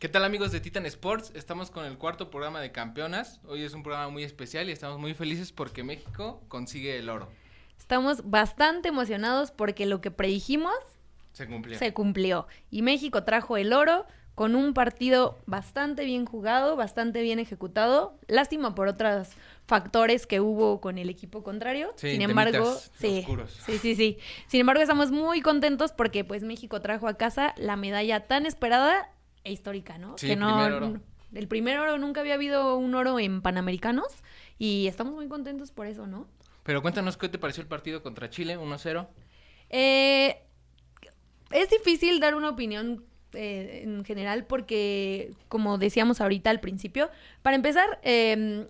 ¿Qué tal amigos de Titan Sports? Estamos con el cuarto programa de campeonas. Hoy es un programa muy especial y estamos muy felices porque México consigue el oro. Estamos bastante emocionados porque lo que predijimos Se cumplió. se cumplió. Y México trajo el oro con un partido bastante bien jugado, bastante bien ejecutado. Lástima por otros factores que hubo con el equipo contrario. Sí, Sin embargo, sí, oscuros. sí, sí, sí. Sin embargo, estamos muy contentos porque pues México trajo a casa la medalla tan esperada e histórica, ¿no? Sí, que no primer oro. el primer oro nunca había habido un oro en Panamericanos y estamos muy contentos por eso, ¿no? Pero cuéntanos qué te pareció el partido contra Chile, 1-0. Eh, es difícil dar una opinión eh, en general porque, como decíamos ahorita al principio, para empezar, eh,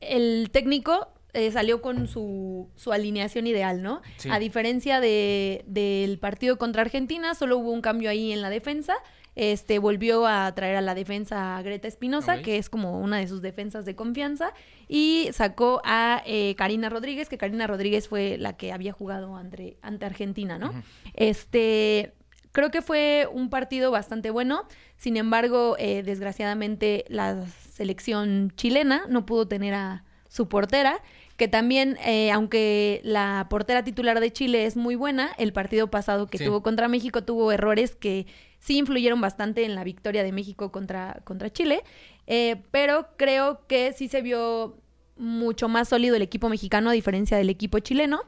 el técnico eh, salió con su, su alineación ideal, ¿no? Sí. A diferencia de, del partido contra Argentina, solo hubo un cambio ahí en la defensa. Este volvió a traer a la defensa a Greta Espinosa, que es como una de sus defensas de confianza, y sacó a eh, Karina Rodríguez, que Karina Rodríguez fue la que había jugado ante, ante Argentina, ¿no? Este, creo que fue un partido bastante bueno. Sin embargo, eh, desgraciadamente la selección chilena no pudo tener a su portera, que también, eh, aunque la portera titular de Chile es muy buena, el partido pasado que Sí. tuvo contra México tuvo errores que sí influyeron bastante en la victoria de México contra, contra Chile. Eh, pero creo que sí se vio mucho más sólido el equipo mexicano a diferencia del equipo chileno.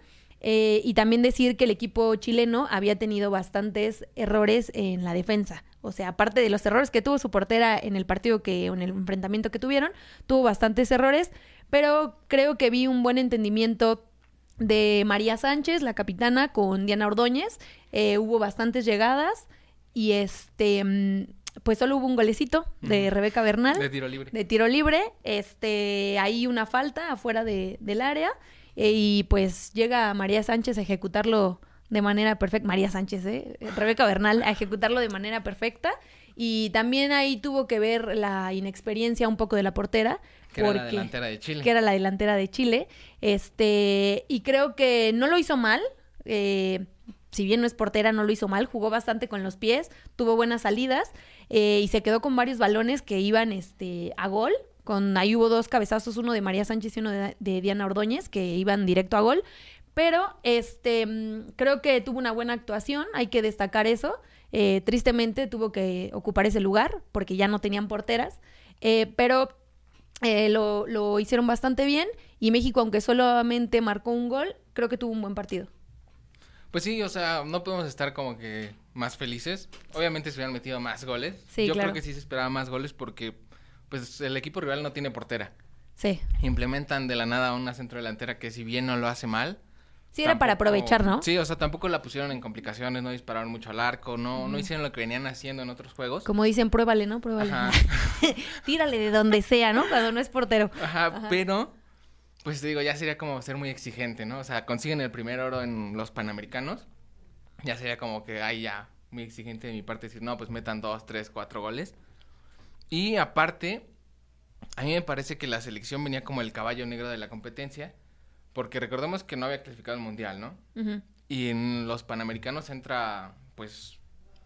Eh, y también decir que el equipo chileno había tenido bastantes errores en la defensa. O sea, aparte de los errores que tuvo su portera en el partido que, en el enfrentamiento que tuvieron, tuvo bastantes errores, pero creo que vi un buen entendimiento de María Sánchez, la capitana, con Diana Ordóñez. Eh, hubo bastantes llegadas y este, mm, pues solo hubo un golecito de. Rebeca Bernal De tiro libre. de tiro libre, este, hay una falta afuera de- del área eh, y pues llega María Sánchez a ejecutarlo de manera perfecta, María Sánchez, ¿eh? Rebeca Bernal, a ejecutarlo de manera perfecta y también ahí tuvo que ver la inexperiencia un poco de la portera, Que era la delantera de Chile. que era la delantera de Chile, este, y creo que no lo hizo mal, eh, si bien no es portera, no lo hizo mal, jugó bastante con los pies, tuvo buenas salidas eh, y se quedó con varios balones que iban este, a gol. Con, ahí hubo dos cabezazos, uno de María Sánchez y uno de, de Diana Ordóñez, que iban directo a gol. Pero este mm, creo que tuvo una buena actuación, hay que destacar eso. Eh, tristemente tuvo que ocupar ese lugar porque ya no tenían porteras. Eh, pero eh, lo, lo hicieron bastante bien y México, aunque solamente marcó un gol, creo que tuvo un buen partido. Pues sí, o sea, no podemos estar como que más felices. Obviamente se hubieran metido más goles. Sí, Yo claro. creo que sí se esperaba más goles porque pues el equipo rival no tiene portera. Sí. Implementan de la nada una centrodelantera que si bien no lo hace mal. Sí, era para aprovechar, ¿no? Sí, o sea, tampoco la pusieron en complicaciones, no dispararon mucho al arco, no, no hicieron lo que venían haciendo en otros juegos. Como dicen, pruébale, ¿no? Pruébale. Ajá. Tírale de donde sea, ¿no? Cuando no es portero. Ajá, Ajá. pero pues te digo, ya sería como ser muy exigente, ¿no? O sea, consiguen el primer oro en los Panamericanos. Ya sería como que, ay, ya, muy exigente de mi parte decir, no, pues metan dos, tres, cuatro goles. Y aparte, a mí me parece que la selección venía como el caballo negro de la competencia, porque recordemos que no había clasificado al mundial, ¿no? Y en los Panamericanos entra, pues,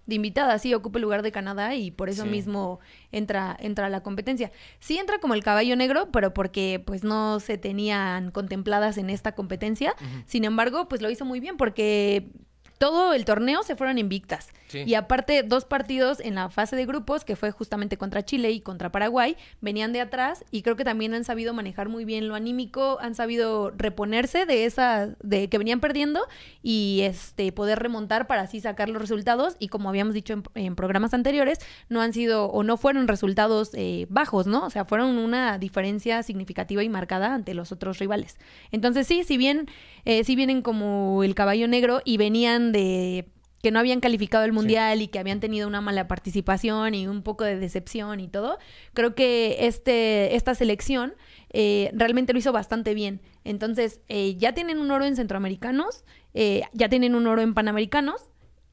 De invitada, sí, ocupa el lugar de Canadá y por eso Sí. mismo entra, entra a la competencia. Sí entra como el caballo negro, pero porque pues no se tenían contempladas en esta competencia. Sin embargo, pues lo hizo muy bien porque todo el torneo se fueron invictas. Sí. Y aparte, dos partidos en la fase de grupos, que fue justamente contra Chile y contra Paraguay, venían de atrás y creo que también han sabido manejar muy bien lo anímico, han sabido reponerse de esa, de que venían perdiendo y este poder remontar para así sacar los resultados. Y como habíamos dicho en, en programas anteriores, no han sido o no fueron resultados eh, bajos, ¿no? O sea, fueron una diferencia significativa y marcada ante los otros rivales. Entonces, sí, si bien, eh, sí vienen como el caballo negro y venían de que no habían calificado el mundial y que habían tenido una mala participación y un poco de decepción y todo, creo que este, esta selección eh, realmente lo hizo bastante bien. Entonces, eh, ya tienen un oro en centroamericanos, eh, ya tienen un oro en panamericanos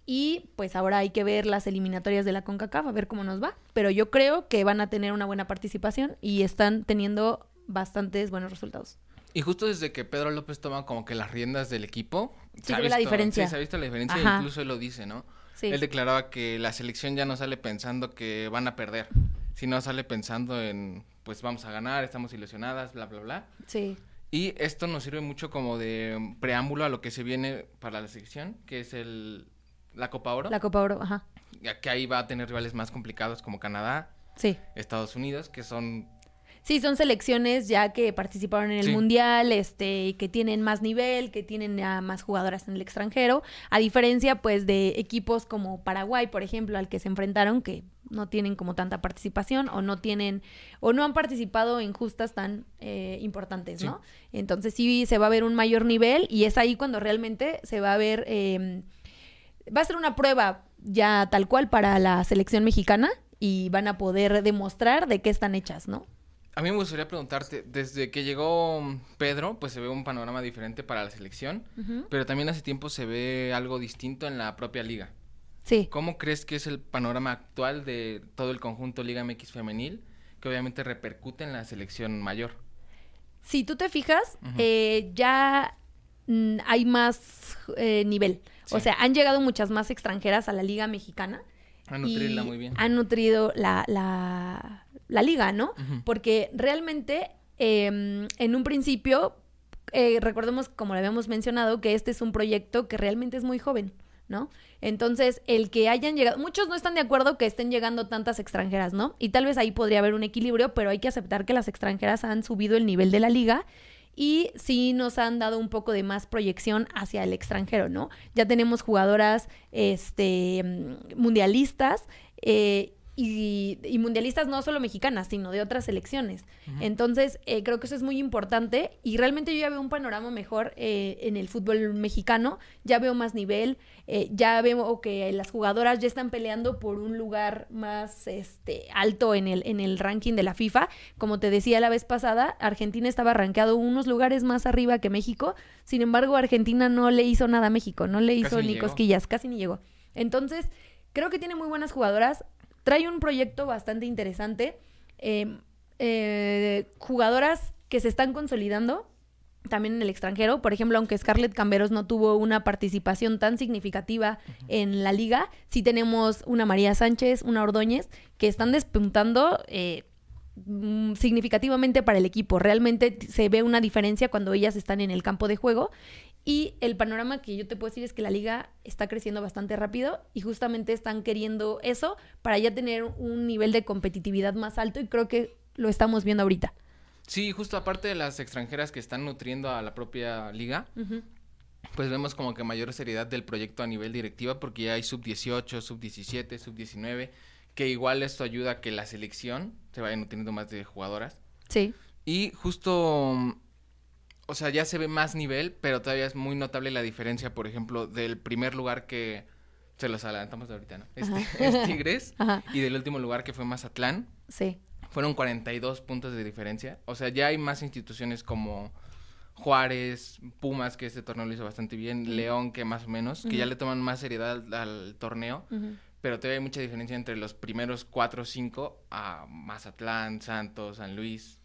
y pues ahora hay que ver las eliminatorias de la CONCACAF, a ver cómo nos va. Pero yo creo que van a tener una buena participación y están teniendo bastantes buenos resultados. Y justo desde que Pedro López toma como que las riendas del equipo, se ve la diferencia. sí, se ha visto la diferencia, Ajá. incluso él lo dice, ¿no? Sí. Él declaraba que la selección ya no sale pensando que van a perder, sino sale pensando en, pues vamos a ganar, estamos ilusionadas, bla, bla, bla. Sí. Y esto nos sirve mucho como de preámbulo a lo que se viene para la selección, que es el, la Copa Oro, La Copa Oro, ajá. ya que ahí va a tener rivales más complicados como Canadá, Sí. Estados Unidos, que son Sí, son selecciones ya que participaron en el Sí. mundial, este, que tienen más nivel, que tienen a más jugadoras en el extranjero, a diferencia pues de equipos como Paraguay, por ejemplo, al que se enfrentaron, que no tienen como tanta participación o no tienen o no han participado en justas tan eh, importantes, Sí. ¿no? Entonces sí se va a ver un mayor nivel y es ahí cuando realmente se va a ver, eh, va a ser una prueba ya tal cual para la selección mexicana y van a poder demostrar de qué están hechas, ¿no? A mí me gustaría preguntarte, desde que llegó Pedro, pues se ve un panorama diferente para la selección, pero también hace tiempo se ve algo distinto en la propia liga. Sí. ¿Cómo crees que es el panorama actual de todo el conjunto Liga MX femenil, que obviamente repercute en la selección mayor? Si tú te fijas, eh, ya mm, hay más eh, nivel. O sea, han llegado muchas más extranjeras a la liga mexicana. Nutrirla y muy bien. Han nutrido la, la, la liga, ¿no? Porque realmente, eh, en un principio, eh, recordemos, como lo habíamos mencionado, que este es un proyecto que realmente es muy joven, ¿no? Entonces, el que hayan llegado, muchos no están de acuerdo que estén llegando tantas extranjeras, ¿no? Y tal vez ahí podría haber un equilibrio, pero hay que aceptar que las extranjeras han subido el nivel de la liga y sí nos han dado un poco de más proyección hacia el extranjero, ¿no? Ya tenemos jugadoras este, mm, mundialistas eh, y, y mundialistas no solo mexicanas, sino de otras selecciones. Entonces, eh, creo que eso es muy importante y realmente yo ya veo un panorama mejor eh, en el fútbol mexicano, ya veo más nivel, eh, ya veo que las jugadoras ya están peleando por un lugar más este, alto en el, en el ranking de la FIFA. Como te decía la vez pasada, Argentina estaba rankeado unos lugares más arriba que México, sin embargo, Argentina no le hizo nada a México, no le hizo Casi ni ni cosquillas, casi ni llegó. Entonces, creo que tiene muy buenas jugadoras, trae un proyecto bastante interesante. eh, eh, jugadoras que se están consolidando también en el extranjero. Por ejemplo, aunque Scarlett Camberos no tuvo una participación tan significativa en la liga, sí tenemos una María Sánchez, una Ordóñez, que están despuntando eh, mm, significativamente para el equipo. Realmente se ve una diferencia cuando ellas están en el campo de juego. Y el panorama que yo te puedo decir es que la liga está creciendo bastante rápido y justamente están queriendo eso para ya tener un nivel de competitividad más alto y creo que lo estamos viendo ahorita. Sí, justo aparte de las extranjeras que están nutriendo a la propia liga, pues vemos como que mayor seriedad del proyecto a nivel directiva porque ya hay sub 18, sub 17, sub 19, que igual esto ayuda a que la selección se vaya nutriendo más de jugadoras. Sí. Y justo, o sea, ya se ve más nivel, pero todavía es muy notable la diferencia, por ejemplo, del primer lugar que se los adelantamos de ahorita, ¿no? Este, es Tigres Ajá. y del último lugar que fue Mazatlán. Sí. Fueron 42 puntos de diferencia. O sea, ya hay más instituciones como Juárez, Pumas, que este torneo lo hizo bastante bien, León, que más o menos, que ya le toman más seriedad al, al torneo. Pero todavía hay mucha diferencia entre los primeros 4 o 5 a Mazatlán, Santos, San Luis.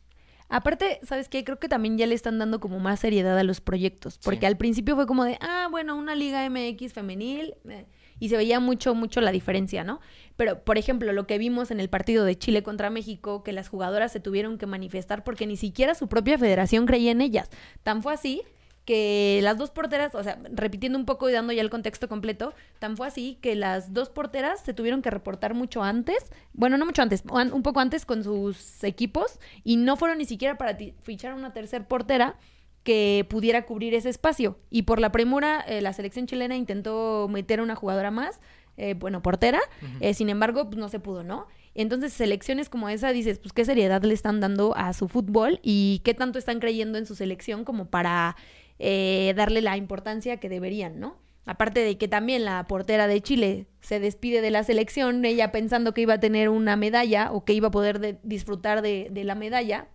Aparte, ¿sabes qué? Creo que también ya le están dando como más seriedad a los proyectos. Porque Sí. al principio fue como de, ah, bueno, una Liga MX femenil. eh, y se veía mucho, mucho la diferencia, ¿no? Pero, por ejemplo, lo que vimos en el partido de Chile contra México, que las jugadoras se tuvieron que manifestar porque ni siquiera su propia federación creía en ellas. Tan fue así que las dos porteras, o sea, repitiendo un poco y dando ya el contexto completo, tan fue así que las dos porteras se tuvieron que reportar mucho antes, bueno, no mucho antes, an- un poco antes con sus equipos y no fueron ni siquiera para fichar una tercer portera que pudiera cubrir ese espacio. Y por la premura, eh, la selección chilena intentó meter a una jugadora más, eh, bueno, portera, eh, sin embargo, pues no se pudo, ¿no? Entonces, selecciones como esa, dices, pues qué seriedad le están dando a su fútbol y qué tanto están creyendo en su selección como para eh, darle la importancia que deberían, ¿no? Aparte de que también la portera de Chile se despide de la selección, ella pensando que iba a tener una medalla o que iba a poder de- disfrutar de, de la medalla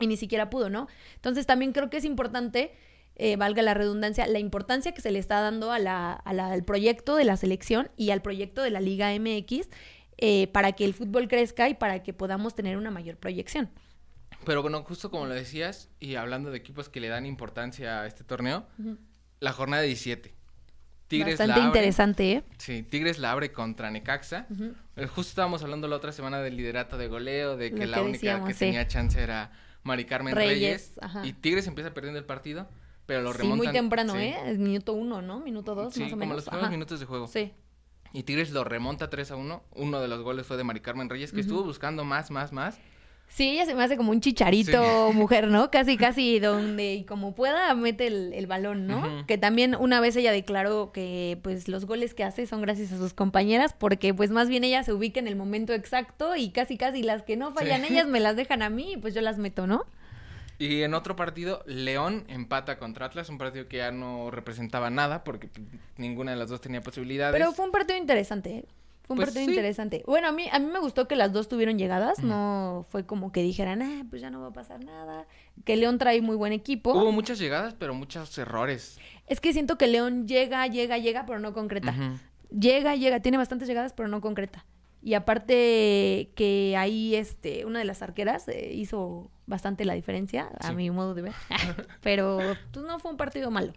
y ni siquiera pudo, ¿no? Entonces también creo que es importante, eh, valga la redundancia, la importancia que se le está dando a la, al proyecto de la selección y al proyecto de la Liga MX eh, para que el fútbol crezca y para que podamos tener una mayor proyección. Pero bueno, justo como lo decías, y hablando de equipos que le dan importancia a este torneo, la jornada 17. Tigres Bastante la abre. interesante, ¿eh? Sí, Tigres la abre contra Necaxa. Eh, Justo estábamos hablando la otra semana del liderato de goleo, de Lo que la que única decíamos, que sí. tenía chance era Mari Carmen Reyes. Y Tigres empieza perdiendo el partido, pero lo Sí, remontan. muy temprano, sí. ¿eh? Es minuto uno, ¿no? Minuto dos, Sí, más o como menos. los primeros minutos de juego. Sí. Y Tigres lo remonta 3 a 1. Uno de los goles fue de Mari Carmen Reyes, que estuvo buscando más, más, más. Sí, ella se me hace como un chicharito mujer, ¿no? Casi, casi donde y como pueda mete el, el balón, ¿no? Que también una vez ella declaró que pues los goles que hace son gracias a sus compañeras porque pues más bien ella se ubica en el momento exacto y casi, casi las que no fallan Sí. ellas me las dejan a mí y pues yo las meto, ¿no? Y en otro partido, León empata contra Atlas, un partido que ya no representaba nada porque pues, ninguna de las dos tenía posibilidades. Pero fue un partido interesante, ¿eh? Fue un Pues partido sí. interesante. Bueno, a mí, a mí me gustó que las dos tuvieron llegadas, no fue como que dijeran, ah, pues ya no va a pasar nada. Que León trae muy buen equipo. Hubo muchas llegadas, pero muchos errores. Es que siento que León llega, llega, llega, pero no concreta. Llega, llega, tiene bastantes llegadas, pero no concreta. Y aparte que ahí este, una de las arqueras eh, hizo bastante la diferencia, a Sí. mi modo de ver. pero pues, no fue un partido malo.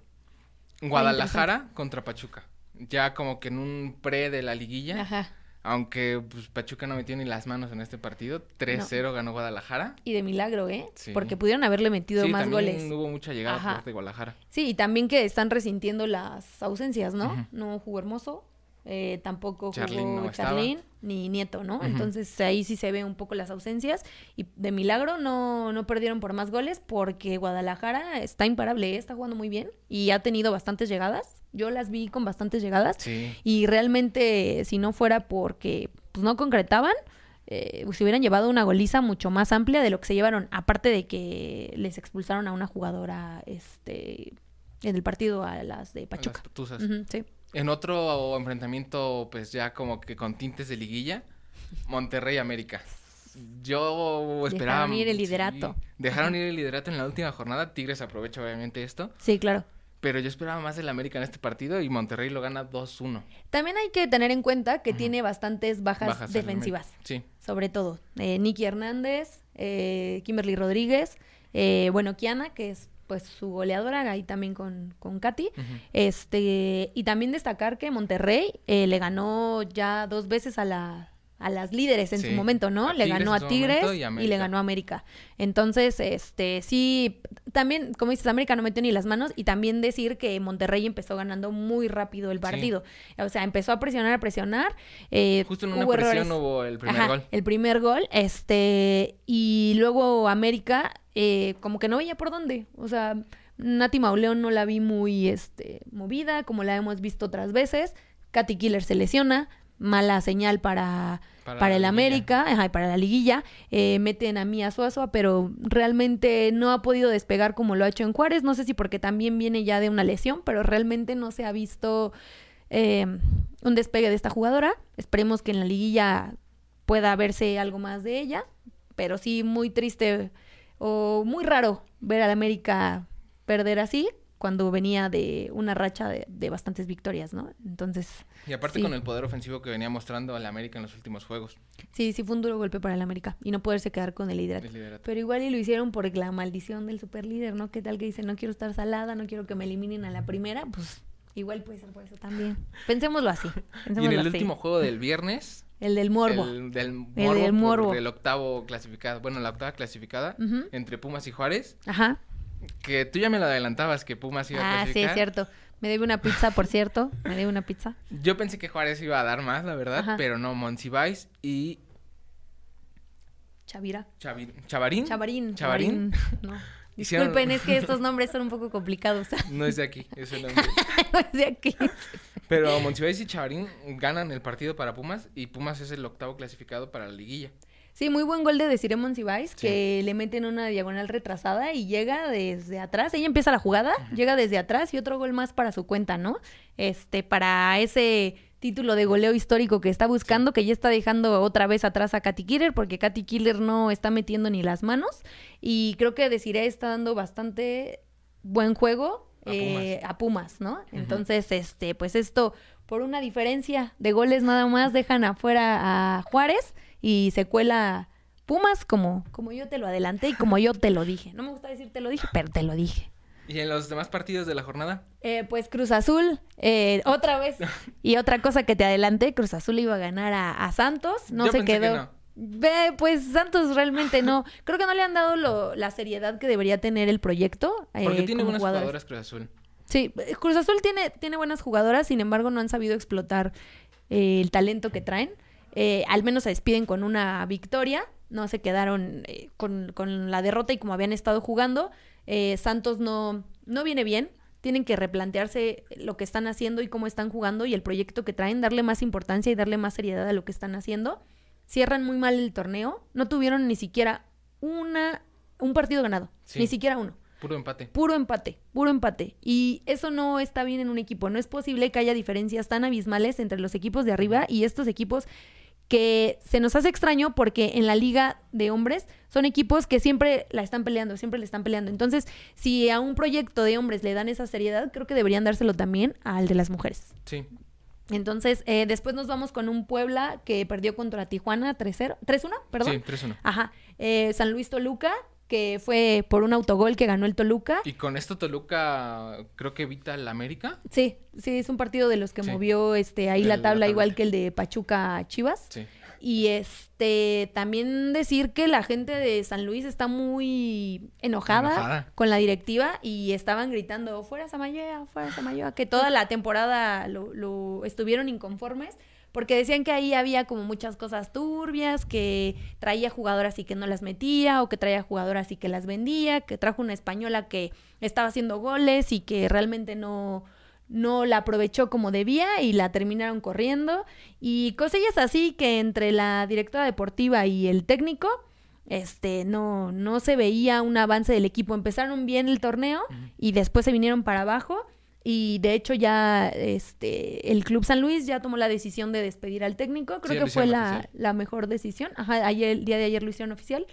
Guadalajara contra Pachuca. Ya como que en un pre de la liguilla. Ajá. Aunque pues, Pachuca no metió ni las manos en este partido. 3-0 ganó Guadalajara. Y de milagro, ¿eh? Sí. Porque pudieron haberle metido sí, más también goles. hubo mucha llegada Ajá. por parte de Guadalajara. Sí, y también que están resintiendo las ausencias, ¿no? No jugó Hermoso, eh, tampoco Charlín jugó no. Charlín, ni Nieto, ¿no? Entonces ahí sí se ve un poco las ausencias. Y de milagro no, no perdieron por más goles porque Guadalajara está imparable, ¿eh? está jugando muy bien y ha tenido bastantes llegadas. Yo las vi con bastantes llegadas. Sí. Y realmente, si no fuera porque pues, no concretaban, eh, se hubieran llevado una goliza mucho más amplia de lo que se llevaron. Aparte de que les expulsaron a una jugadora este, en el partido a las de Pachuca. Las sí. En otro enfrentamiento, pues ya como que con tintes de liguilla, Monterrey América. Yo esperaba. Dejaron ir el sí, liderato. dejaron ir el liderato en la última jornada. Tigres aprovecha obviamente esto. sí, claro. Pero yo esperaba más del América en este partido y Monterrey lo gana 2-1. También hay que tener en cuenta que tiene bastantes bajas, defensivas. Sí. Sobre todo. Eh, Nicky Hernández, eh, Kimberly Rodríguez, eh, bueno, Kiana, que es pues su goleadora, ahí también con, con Katy. Este, y también destacar que Monterrey eh, le ganó ya dos veces a la a las líderes en Sí, su momento, ¿no? a le ganó a Tigres y le ganó a América. Entonces, este, sí, también, como dices, América no metió ni las manos y también decir que Monterrey empezó ganando muy rápido el partido. O sea, empezó a presionar, a presionar. eh, Justo en una hubo presión errores. hubo el primer Ajá, gol. El primer gol, este, y luego América, eh, como que no veía por dónde. O sea, Nati Mauleón no la vi muy este, movida, como la hemos visto otras veces. Katy Killer se lesiona, mala señal para, Para el liguilla. América, ajá, para la liguilla. Eh, meten a Mía Suazua, pero realmente no ha podido despegar como lo ha hecho en Juárez. No sé si porque también viene ya de una lesión, pero realmente no se ha visto eh, un despegue de esta jugadora. Esperemos que en la liguilla pueda verse algo más de ella, pero sí muy triste o muy raro ver al América perder así cuando venía de una racha de, de bastantes victorias, ¿no? Entonces, Y aparte Sí. con el poder ofensivo que venía mostrando al América en los últimos juegos. sí, sí fue un duro golpe para el América y no poderse quedar con el liderato. del liderato. Pero igual y lo hicieron por la maldición del superlíder, ¿no? ¿Qué tal que dicen, no quiero estar salada, no quiero que me eliminen a la primera? Pues igual puede ser por eso también. Pensémoslo así. Y en el así. último juego del viernes, El del morbo. el del morbo, del por el octavo clasificado, bueno, la octava clasificada entre Pumas y Juárez, Ajá. Que tú ya me lo adelantabas que Pumas iba a Ah, sí, es cierto. Me debe una pizza, por cierto. Me debe una pizza. Yo pensé que Juárez iba a dar más, la verdad, Ajá. pero no, Monsiváis y Chavira. Chavi- Chavarín. Chavarín. Chavarín. No. Hicieron- Disculpen, es que estos nombres son un poco complicados. No es de aquí, es el nombre. No es de aquí. Pero Monsiváis y Chavarín ganan el partido para Pumas y Pumas es el octavo clasificado para la liguilla. Sí, muy buen gol de Desiree Monsiváis, Sí. que le meten una diagonal retrasada y llega desde atrás. Ella empieza la jugada, llega desde atrás y otro gol más para su cuenta, ¿no? Este, para ese título de goleo histórico que está buscando, que ya está dejando otra vez atrás a Katy Killer, porque Katy Killer no está metiendo ni las manos. Y creo que Desiree está dando bastante buen juego A eh, Pumas. a Pumas, ¿no? Entonces, este, pues esto, por una diferencia de goles nada más, dejan afuera a Juárez y se cuela Pumas como, como yo te lo adelanté y como yo te lo dije. No me gusta decir te lo dije, pero te lo dije. ¿Y en los demás partidos de la jornada? Eh, pues Cruz Azul, eh, otra vez. Y otra cosa que te adelanté, Cruz Azul iba a ganar a, a Santos, no Yo se pensé que quedó. no. Ve, pues Santos realmente no. Creo que no le han dado lo- la seriedad que debería tener el proyecto. eh, Porque tiene buenas jugadores. jugadoras Cruz Azul. Sí, eh, Cruz Azul tiene, tiene buenas jugadoras, sin embargo no han sabido explotar eh, el talento que traen. Eh, al menos se despiden con una victoria, no se quedaron eh, con, con la derrota y como habían estado jugando. Eh, Santos no, no viene bien, tienen que replantearse lo que están haciendo y cómo están jugando y el proyecto que traen, darle más importancia y darle más seriedad a lo que están haciendo. Cierran muy mal el torneo, no tuvieron ni siquiera una, un partido ganado, Sí. ni siquiera uno Puro empate. puro empate, puro empate. Y eso no está bien en un equipo. No es posible que haya diferencias tan abismales entre los equipos de arriba y estos equipos que se nos hace extraño porque en la liga de hombres son equipos que siempre la están peleando, siempre le están peleando. Entonces, si a un proyecto de hombres le dan esa seriedad, creo que deberían dárselo también al de las mujeres. Sí. Entonces, eh, después nos vamos con un Puebla que perdió contra Tijuana 3-0, 3-1, perdón. Sí, 3-1. Ajá. Eh, San Luis Toluca, que fue por un autogol que ganó el Toluca. Y con esto Toluca creo que evita el América. Sí, sí, es un partido de los que Sí. movió este ahí la la tabla, igual que el de Pachuca Chivas. Sí. Y este también decir que la gente de San Luis está muy enojada, Enojada. con la directiva y estaban gritando fuera Samayoa, fuera Samayoa, que toda la temporada lo, lo estuvieron inconformes porque decían que ahí había como muchas cosas turbias, que traía jugadoras y que no las metía, o que traía jugadoras y que las vendía, que trajo una española que estaba haciendo goles y que realmente no, no la aprovechó como debía y la terminaron corriendo. Y cosillas así que entre la directora deportiva y el técnico, este, no, no se veía un avance del equipo. Empezaron bien el torneo y después se vinieron para abajo. Y de hecho ya este el Club San Luis ya tomó la decisión de despedir al técnico. Creo Sí, que fue la, la mejor decisión. Ajá, ayer, el día de ayer lo hicieron oficial.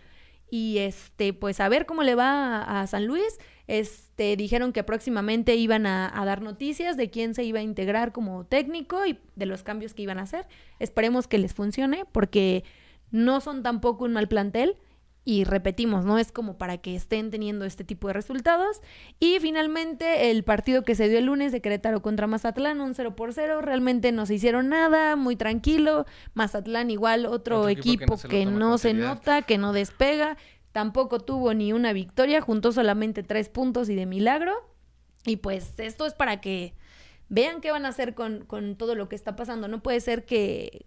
Y este, pues a ver cómo le va a, a San Luis. Este, dijeron que próximamente iban a, a dar noticias de quién se iba a integrar como técnico y de los cambios que iban a hacer. Esperemos que les funcione porque no son tampoco un mal plantel. Y repetimos, no es como para que estén teniendo este tipo de resultados. Y finalmente el partido que se dio el lunes de Querétaro contra Mazatlán, un 0 por 0, realmente no se hicieron nada, muy tranquilo. Mazatlán igual otro, Otro equipo equipo, que que no se toma no se nota, que no despega, tampoco tuvo ni una victoria, juntó solamente tres puntos y de milagro. Y pues esto es para que vean qué van a hacer con, con todo lo que está pasando. No puede ser que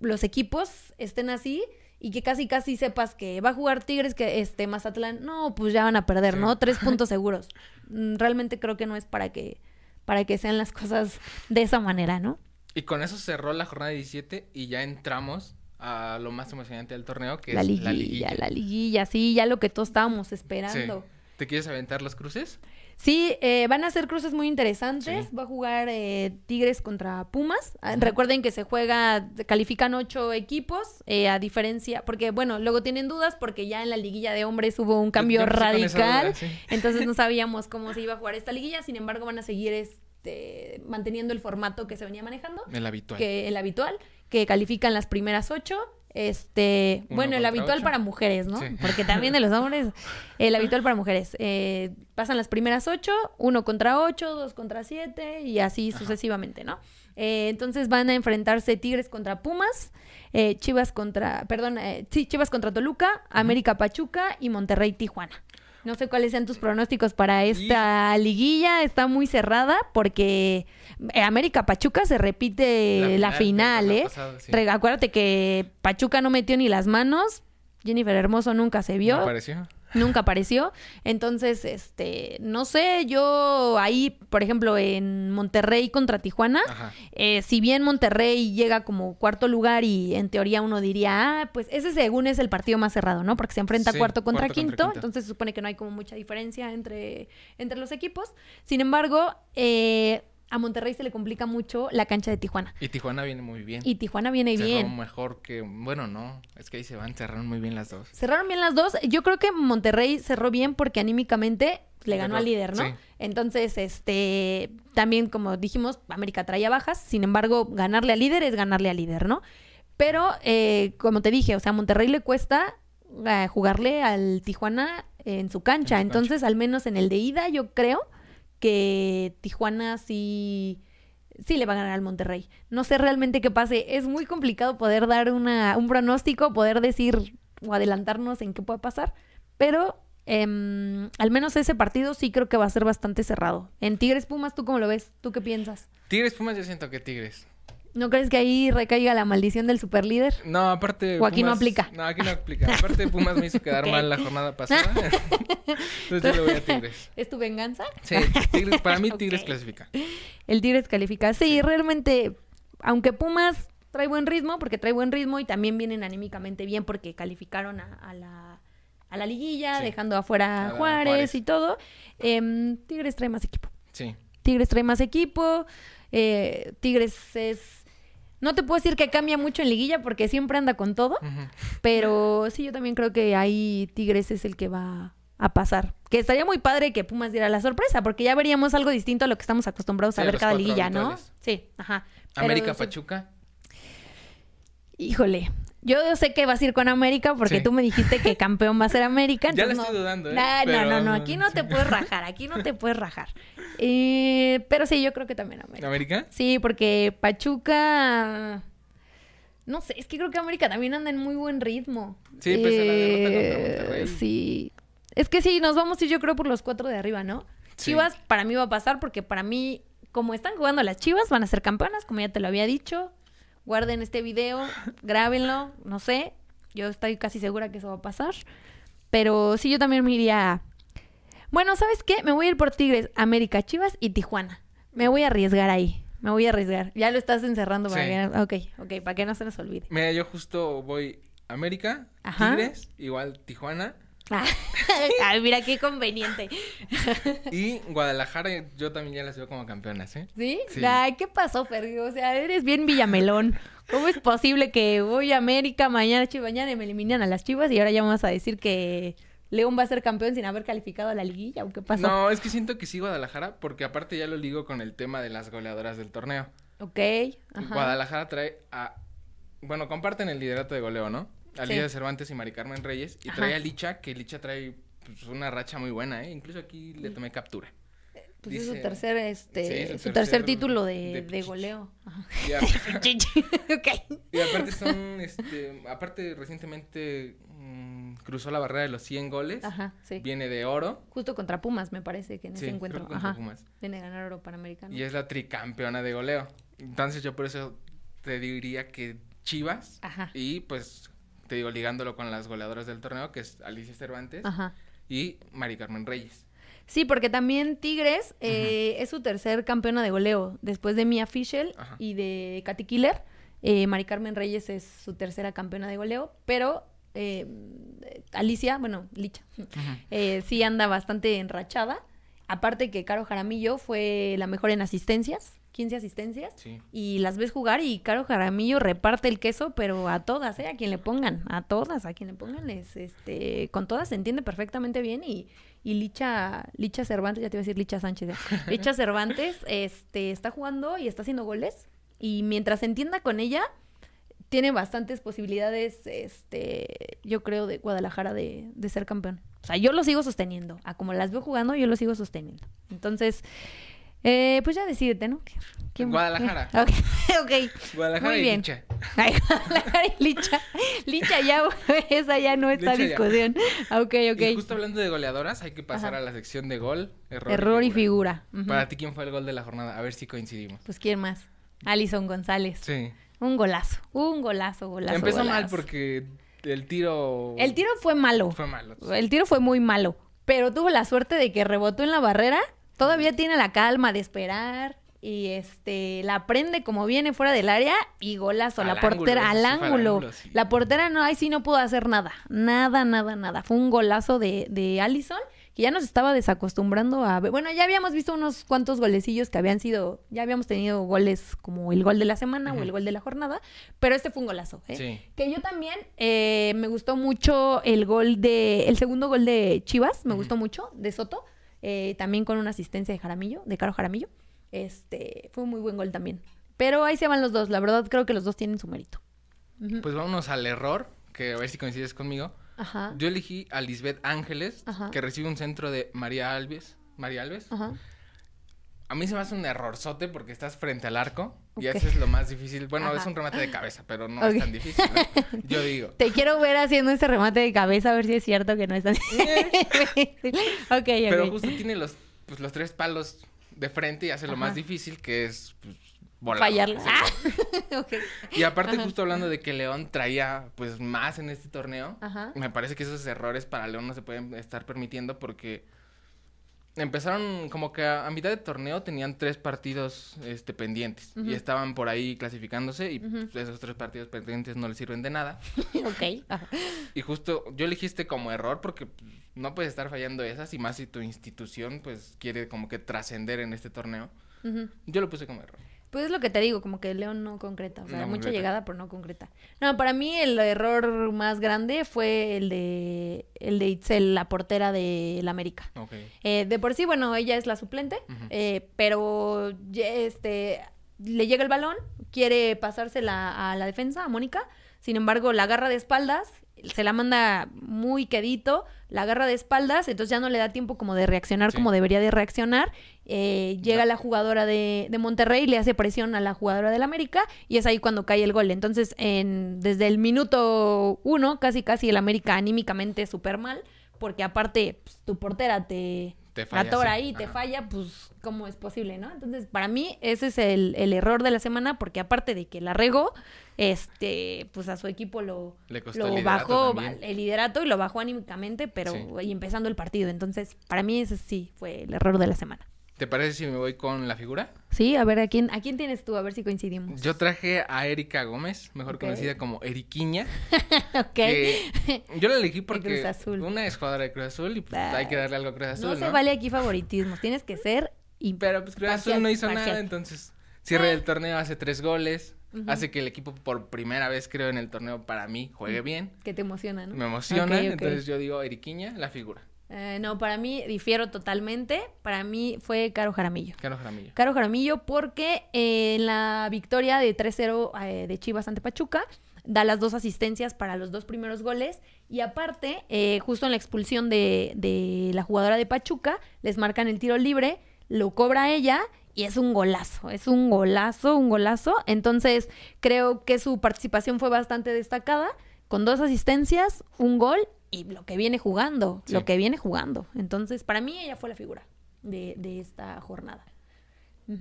los equipos estén así y que casi casi sepas que va a jugar Tigres, que este Mazatlán, no, pues ya van a perder, Sí. ¿no? Tres puntos seguros. Mm, Realmente creo que no es para que para que sean las cosas de esa manera, ¿no? Y con eso cerró la jornada 17 y ya entramos a lo más emocionante del torneo, que La es liguilla, la liguilla. la liguilla, sí, ya lo que todos estábamos esperando. Sí. ¿Te quieres aventar los cruces? Sí, eh, van a ser cruces muy interesantes. Sí. Va a jugar eh, Tigres contra Pumas. Ah, Recuerden que se juega, califican ocho equipos, eh, a diferencia, porque bueno, luego tienen dudas porque ya en la liguilla de hombres hubo un cambio radical. duda, sí. Entonces no sabíamos cómo se iba a jugar esta liguilla. Sin embargo, van a seguir este, manteniendo el formato que se venía manejando, El habitual. que el habitual, que califican las primeras ocho. Este, Uno bueno, el habitual ocho. para mujeres, ¿no? Sí. Porque también de los hombres, el habitual para mujeres. Eh, pasan las primeras ocho, uno contra ocho, dos contra siete y así sucesivamente, ¿no? Eh, entonces van a enfrentarse Tigres contra Pumas, eh, Chivas contra, perdón, eh, sí, Chivas contra Toluca, América Pachuca y Monterrey Tijuana. No sé cuáles sean tus pronósticos para esta liguilla. Está muy cerrada porque eh, América Pachuca se repite la, final, ¿eh? pasado, sí. Re- Acuérdate que Pachuca no metió ni las manos. Jennifer Hermoso nunca se vio. ¿Me pareció? Nunca apareció. Entonces, este, no sé, yo ahí, por ejemplo, en Monterrey contra Tijuana, eh, si bien Monterrey llega como cuarto lugar y en teoría uno diría, ah, pues ese según es el partido más cerrado, ¿no? Porque se enfrenta Sí, cuarto, contra, cuarto contra quinto, quinto. entonces se supone que no hay como mucha diferencia entre, entre los equipos. Sin embargo, eh, a Monterrey se le complica mucho la cancha de Tijuana. Y Tijuana viene muy bien. Y Tijuana viene Cerró bien. mejor que... Bueno, no. Es que ahí se van, cerraron muy bien las dos. Cerraron bien las dos. Yo creo que Monterrey cerró bien porque anímicamente le ganó al líder, ¿no? Sí. Entonces, este, también como dijimos, América traía bajas, sin embargo, ganarle al líder es ganarle al líder, ¿no? Pero, eh, como te dije, o sea, a Monterrey le cuesta eh, jugarle al Tijuana en su cancha. En su Entonces, al menos en el de ida, yo creo que Tijuana sí, sí le va a ganar al Monterrey. No sé realmente qué pase. Es muy complicado poder dar una, un pronóstico, poder decir o adelantarnos en qué puede pasar. Pero em, al menos ese partido sí creo que va a ser bastante cerrado. En Tigres Pumas, ¿tú cómo lo ves? ¿Tú qué piensas? Tigres Pumas, yo siento que Tigres. ¿No crees que ahí recaiga la maldición del superlíder? No, aparte. ¿O aquí no aplica? No, aquí no aplica. Aparte, Pumas me hizo quedar mal la jornada pasada. Entonces yo le voy a Tigres. ¿Es tu venganza? Sí, Tigres, para mí. Tigres clasifica. El Tigres califica. Sí, Sí. realmente, aunque Pumas trae buen ritmo, porque trae buen ritmo y también vienen anímicamente bien porque calificaron a, a la, a la liguilla, Sí. dejando afuera A Juárez. y todo. Em, Tigres trae más equipo. Sí. Tigres trae más equipo. eh, Tigres es... No te puedo decir que cambia mucho en liguilla porque siempre anda con todo. Pero sí, yo también creo que ahí Tigres es el que va a pasar. Que estaría muy padre que Pumas diera la sorpresa, porque ya veríamos algo distinto a lo que estamos acostumbrados Sí, a ver cada liguilla, ¿no? Sí, ajá. Pero América sí, Pachuca. Híjole. Yo sé que vas a ir con América porque Sí. tú me dijiste que campeón va a ser América. Ya la estoy no- dudando, ¿eh? Nah, Pero- No, no, no, aquí no te puedes rajar, aquí no te puedes rajar. Eh, pero sí, yo creo que también América. ¿América? Sí, porque Pachuca... No sé, es que creo que América también anda en muy buen ritmo. Sí, pese a la derrota contra Eh, Monterrey. Sí. Es que sí, nos vamos a ir yo creo por los cuatro de arriba, ¿no? Sí. Chivas para mí va a pasar porque para mí, como están jugando las Chivas, van a ser campeonas, como ya te lo había dicho. Guarden este video, grábenlo, no sé. Yo estoy casi segura que eso va a pasar. Pero sí, yo también me iría... Bueno, ¿sabes qué? Me voy a ir por Tigres, América, Chivas y Tijuana. Me voy a arriesgar ahí. Me voy a arriesgar. Ya lo estás encerrando para Sí. que... Ok, ok, para que no se nos olvide. Mira, yo justo voy América, Ajá. Tigres, igual Tijuana Ay, mira qué conveniente. y Guadalajara. Yo también ya las veo como campeonas, ¿eh? ¿Sí? Sí. Ay, ¿qué pasó, Ferdi? O sea, eres bien villamelón. ¿Cómo es posible que voy a América mañana, Chivas, mañana y me eliminan a las Chivas y ahora ya vamos a decir que León va a ser campeón sin haber calificado a la liguilla? ¿O qué pasó? No, es que siento que sí Guadalajara, porque aparte ya lo ligo con el tema de las goleadoras del torneo. Ok. Ajá. Guadalajara trae a. Bueno, comparten el liderato de goleo, ¿no? A Sí. Cervantes y Mari Carmen Reyes. Y Ajá. trae a Licha, que Licha trae pues, una racha muy buena, ¿eh? Incluso aquí le tomé captura. Pues es su tercer, este, Sí, su tercer, tercer título de, de goleo. Ajá. Y, a- Chichi. ok. y aparte son, este, aparte recientemente mm, cruzó la barrera de los 100 goles. Ajá, sí. Viene de oro. Justo contra Pumas, me parece que en Sí, ese encuentro. Ajá. Pumas. Viene a ganar oro panamericano. Y es la tricampeona de goleo. Entonces yo por eso te diría que Chivas. Ajá. Y pues te digo, ligándolo con las goleadoras del torneo, que es Alicia Cervantes Ajá. y Mari Carmen Reyes. Sí, porque también Tigres eh, es su tercer campeona de goleo, después de Mia Fischel Ajá. y de Katy Killer. Eh, Mari Carmen Reyes es su tercera campeona de goleo, pero eh, Alicia, bueno, Licha, eh, sí anda bastante enrachada. Aparte que Caro Jaramillo fue la mejor en asistencias, 15 asistencias. Sí. Y las ves jugar y Caro Jaramillo reparte el queso, pero a todas, ¿eh? A quien le pongan, a todas, a quien le pongan, les, este, con todas se entiende perfectamente bien y, y Licha, Licha Cervantes, ya te iba a decir Licha Sánchez, ¿eh? Licha Cervantes, este, está jugando y está haciendo goles y mientras se entienda con ella, tiene bastantes posibilidades, este, yo creo, de Guadalajara de, de ser campeón. O sea, yo lo sigo sosteniendo. A como las veo jugando, yo lo sigo sosteniendo. Entonces, eh, pues ya decídete, ¿no? ¿Quién- Guadalajara. Ok, ok. Guadalajara Muy y bien. Licha. Ay, Guadalajara y Licha. Licha ya, esa ya no está Licha ya. discusión. Ok, ok. Y justo hablando de goleadoras, hay que pasar Ajá. a la sección de gol, error, Error y figura. figura. Ujú. Para ti, ¿quién fue el gol de la jornada? A ver si coincidimos. Pues, ¿quién más? Alison González. Sí. Un golazo. Un golazo, golazo. Empezó mal porque el tiro... El tiro fue malo. Fue malo. El tiro fue muy malo, pero tuvo la suerte de que rebotó en la barrera. Todavía tiene la calma de esperar y este la prende como viene fuera del área y golazo. Al la ángulo, portera al ángulo. ángulo, sí. La portera no, ahí sí no pudo hacer nada. Nada, nada, nada. Fue un golazo de, de Allison que ya nos estaba desacostumbrando a ver. Bueno, ya habíamos visto unos cuantos golecillos que habían sido, ya habíamos tenido goles como el gol de la semana o el gol de la jornada, pero este fue un golazo. ¿eh? Sí. Que yo también eh, me gustó mucho el gol de. El segundo gol de Chivas, me gustó mucho, de Soto. Eh, también con una asistencia de Jaramillo, de Caro Jaramillo. Este, fue un muy buen gol también. Pero ahí se van los dos, la verdad creo que los dos tienen su mérito. Pues vámonos al error, que a ver si coincides conmigo. Ajá. Yo elegí a Lisbeth Ángeles, Ajá. que recibe un centro de María Alves. María Alves. Ajá. A mí se me hace un errorzote porque estás frente al arco y Ok. eso es lo más difícil. Bueno, Ajá. es un remate de cabeza, pero no es tan difícil. ¿no? Yo digo. Te quiero ver haciendo este remate de cabeza a ver si es cierto que no es tan difícil. ok, ok. Pero justo tiene los, pues, los tres palos de frente y hace lo más difícil que es pues, volar. Fallarla. Ah. Y aparte, Ajá. justo hablando de que León traía pues más en este torneo, Ajá. me parece que esos errores para León no se pueden estar permitiendo porque empezaron como que a, a mitad de torneo tenían tres partidos este, pendientes y estaban por ahí clasificándose y pues, esos tres partidos pendientes no les sirven de nada. ok. Ajá. Y justo yo elegí este como error porque pues, no puedes estar fallando esas y más si tu institución pues quiere como que trascender en este torneo. Yo lo puse como error. Pues es lo que te digo, como que León no concreta, o sea, No mucha concreta. llegada, pero no concreta. No, para mí el error más grande fue el de el de Itzel, la portera del América. Ok. Eh, de por sí, bueno, ella es la suplente, eh, pero este le llega el balón, quiere pasársela a la defensa, a Mónica, sin embargo la agarra de espaldas, se la manda muy quedito, la agarra de espaldas, entonces ya no le da tiempo como de reaccionar Sí. como debería de reaccionar. Eh, llega la jugadora de, de Monterrey, le hace presión a la jugadora del América y es ahí cuando cae el gol. Entonces, en, desde el minuto uno, casi casi el América anímicamente súper mal, porque aparte pues, tu portera te, Te la falla, tora sí. ahí, te falla, pues, ¿cómo es posible, no? Entonces, para mí, ese es el, el error de la semana, porque aparte de que la regó, este, pues a su equipo lo, Le costó lo el bajó también. el liderato y lo bajó anímicamente, pero Sí. y empezando el partido. Entonces, para mí ese sí fue el error de la semana. ¿Te parece si me voy con la figura? Sí, a ver, ¿a quién, ¿a quién tienes tú? A ver si coincidimos. Yo traje a Erika Gómez, mejor conocida como Eriquiña. ok. que yo la elegí porque Cruz Azul. una es jugadora de Cruz Azul y pues Ah, hay que darle algo a Cruz Azul, no ¿no? se vale aquí favoritismos, tienes que ser y Pero pues Cruz Azul no hizo parcial. nada, entonces cierre Eh. el torneo, hace tres goles, hace que el equipo por primera vez creo en el torneo para mí juegue bien, que te emociona, ¿no? me emociona, entonces yo digo Eriquiña, la figura, Eh, no, para mí difiero totalmente. Para mí fue Caro Jaramillo. Caro Jaramillo. Caro Jaramillo porque eh, en la victoria de 3-0 eh, de Chivas ante Pachuca da las dos asistencias para los dos primeros goles y aparte, eh, justo en la expulsión de, de la jugadora de Pachuca, les marcan el tiro libre, lo cobra ella y es un golazo, es un golazo, un golazo. Entonces creo que su participación fue bastante destacada, con dos asistencias, un gol y lo que viene jugando, Sí. lo que viene jugando. Entonces, para mí ella fue la figura de, de esta jornada. No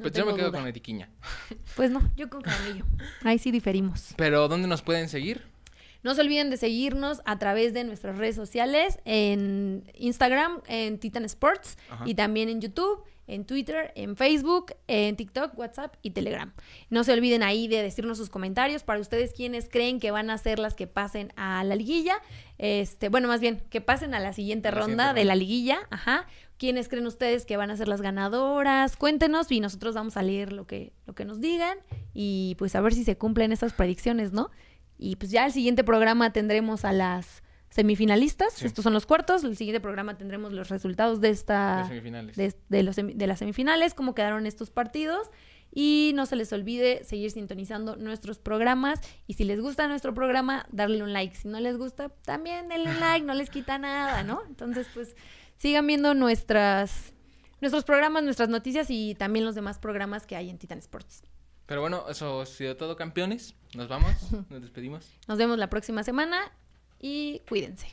Pues yo me quedo duda. con Eriquiña. Pues no, yo con Jaramillo. Ahí sí diferimos. Pero ¿dónde nos pueden seguir? No se olviden de seguirnos a través de nuestras redes sociales, en Instagram, en Titan Sports, Ajá. y también en YouTube, en Twitter, en Facebook, en TikTok, WhatsApp y Telegram. No se olviden ahí de decirnos sus comentarios para ustedes quienes creen que van a ser las que pasen a la liguilla. Este, bueno, más bien, que pasen a la siguiente la ronda siguiente de la liguilla. Ajá. ¿Quiénes creen ustedes que van a ser las ganadoras? Cuéntenos y nosotros vamos a leer lo que, lo que nos digan y pues a ver si se cumplen estas predicciones, ¿no? Y pues ya el siguiente programa tendremos a las semifinalistas. Sí. Estos son los cuartos. El siguiente programa tendremos los resultados de esta de, de los de las semifinales, cómo quedaron estos partidos. Y no se les olvide seguir sintonizando nuestros programas. Y si les gusta nuestro programa, darle un like. Si no les gusta, también denle un like, no les quita nada, ¿no? Entonces, pues sigan viendo nuestras, nuestros programas, nuestras noticias y también los demás programas que hay en Titan Sports. Pero bueno, eso ha sido todo, campeones. Nos vamos, nos despedimos. Nos vemos la próxima semana y cuídense.